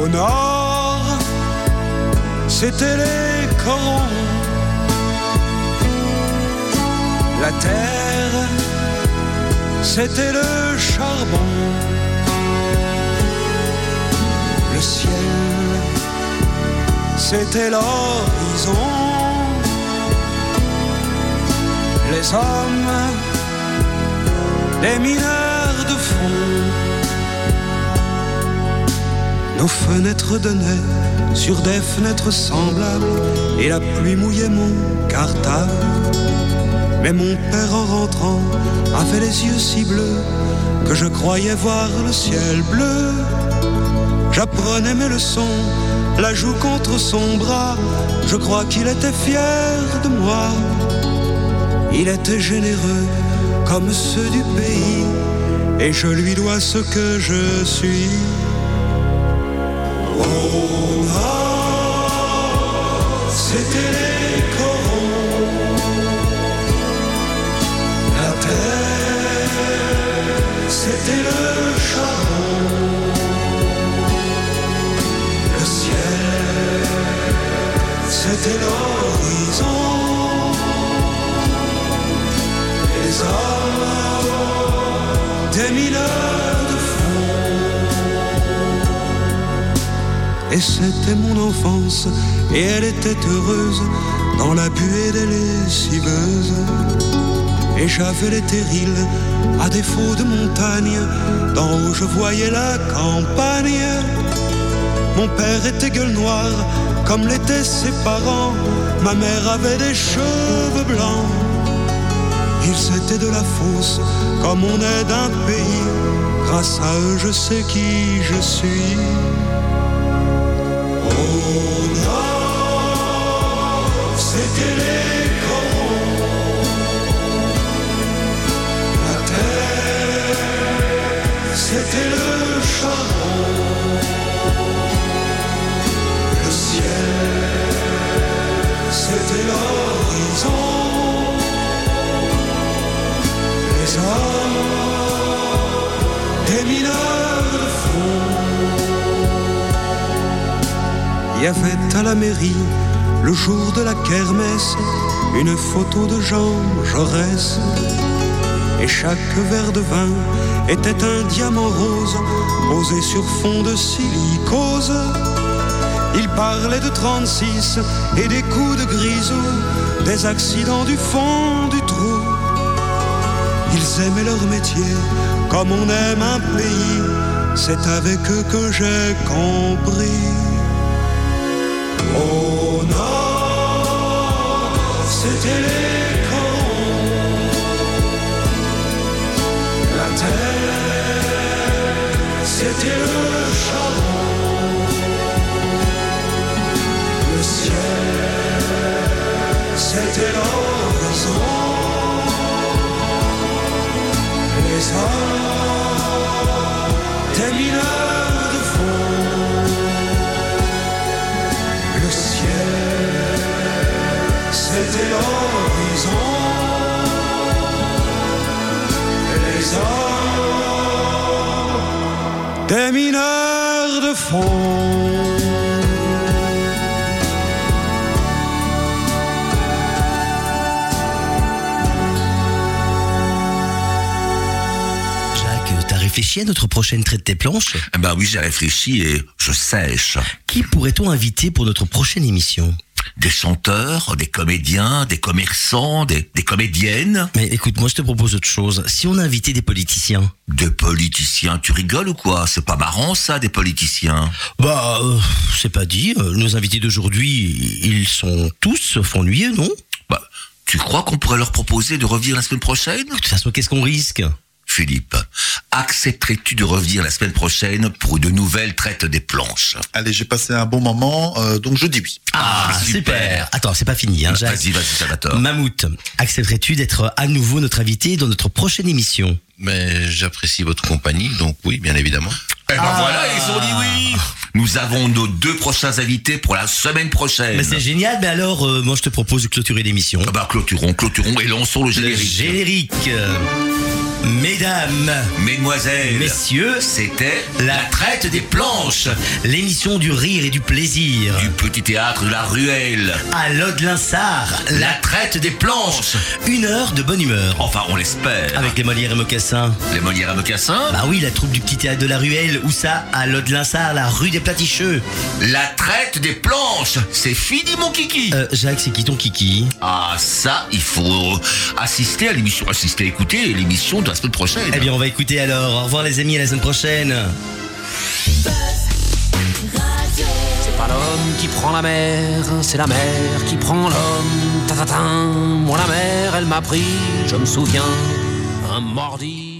Au nord, c'était les corons. La terre, c'était le charbon. Le ciel, c'était l'horizon. Les hommes, les mineurs de fond. Nos fenêtres donnaient sur des fenêtres semblables et la pluie mouillait mon cartable. Mais mon père en rentrant avait les yeux si bleus que je croyais voir le ciel bleu. J'apprenais mes leçons, la joue contre son bras. Je crois qu'il était fier de moi. Il était généreux comme ceux du pays et je lui dois ce que je suis. Nord, c'était les corons. La terre, c'était le charbon. Le ciel, c'était l'horizon. Les hommes, des Et c'était mon enfance, et elle était heureuse dans la buée des lessiveuses. Et j'avais les terrils, à défaut de montagne, d'en haut je voyais la campagne. Mon père était gueule noire, comme l'étaient ses parents. Ma mère avait des cheveux blancs. Ils étaient de la fosse, comme on est d'un pays. Grâce à eux, je sais qui je suis. C'était les. La terre, c'était le charbon. Le ciel, c'était l'horizon. Les hommes, des mineurs de fond. Il y avait à la mairie, le jour de la kermesse, une photo de Jean Jaurès. Et chaque verre de vin était un diamant rose posé sur fond de silicose. Il parlait de 36 et des coups de grisou, des accidents du fond du trou. Ils aimaient leur métier comme on aime un pays. C'est avec eux que j'ai compris. C'était corons. La terre, c'était le charbon. Le ciel, c'était l'horizon. Les hommes, Jacques, t'as réfléchi à notre prochaine traite tes planches? Eh ben oui, j'ai réfléchi et je sèche. Qui pourrait-on inviter pour notre prochaine émission? Des chanteurs, des comédiens, des commerçants, des, des comédiennes, Mais écoute, moi je te propose autre chose. Si on invitait des politiciens des politiciens. Tu rigoles ou quoi? C'est pas marrant ça, des politiciens? Bah, euh, c'est pas dit. Euh, Nos invités d'aujourd'hui, ils sont tous ennuyeux, non? Bah, tu crois qu'on pourrait leur proposer de revenir la semaine prochaine? De toute façon, qu'est-ce qu'on risque? Philippe, accepterais-tu de revenir la semaine prochaine pour une nouvelle traite des planches? Allez, j'ai passé un bon moment, euh, donc je dis oui. Ah, super. Attends, c'est pas fini, hein, Jacques. Vas-y, vas-y, Salvatore. Mammouth, accepterais-tu d'être à nouveau notre invité dans notre prochaine émission? Mais j'apprécie votre compagnie, donc oui, bien évidemment. Eh ben voilà, ils ont dit oui Nous avons nos deux prochains invités pour la semaine prochaine. Mais c'est génial, mais alors, euh, moi je te propose de clôturer l'émission. Ah bah, clôturons, clôturons et lançons le Le générique. Mesdames, Mesdemoiselles, messieurs, c'était la traite des planches, l'émission du rire et du plaisir. du petit théâtre de la Ruelle. À Lode-Linsard, la traite des planches. Une heure de bonne humeur. Enfin, on l'espère. Avec les Molières et Mocassins. les Molières à Mocassin, Bah oui, la troupe du petit théâtre de la Ruelle. Où ça? À Lode-Linsard, la rue des Platicheux. la traite des planches. C'est fini, mon kiki. Euh, Jacques, c'est qui ton kiki? Ah, ça, il faut assister à l'émission, assister, écouter l'émission de la semaine prochaine. Eh bien, on va écouter alors. Au revoir les amis, à la semaine prochaine. C'est pas l'homme qui prend la mer, c'est la mer qui prend l'homme. Ta-ta-ta. Moi la mer, elle m'a pris, je me souviens, un mordi.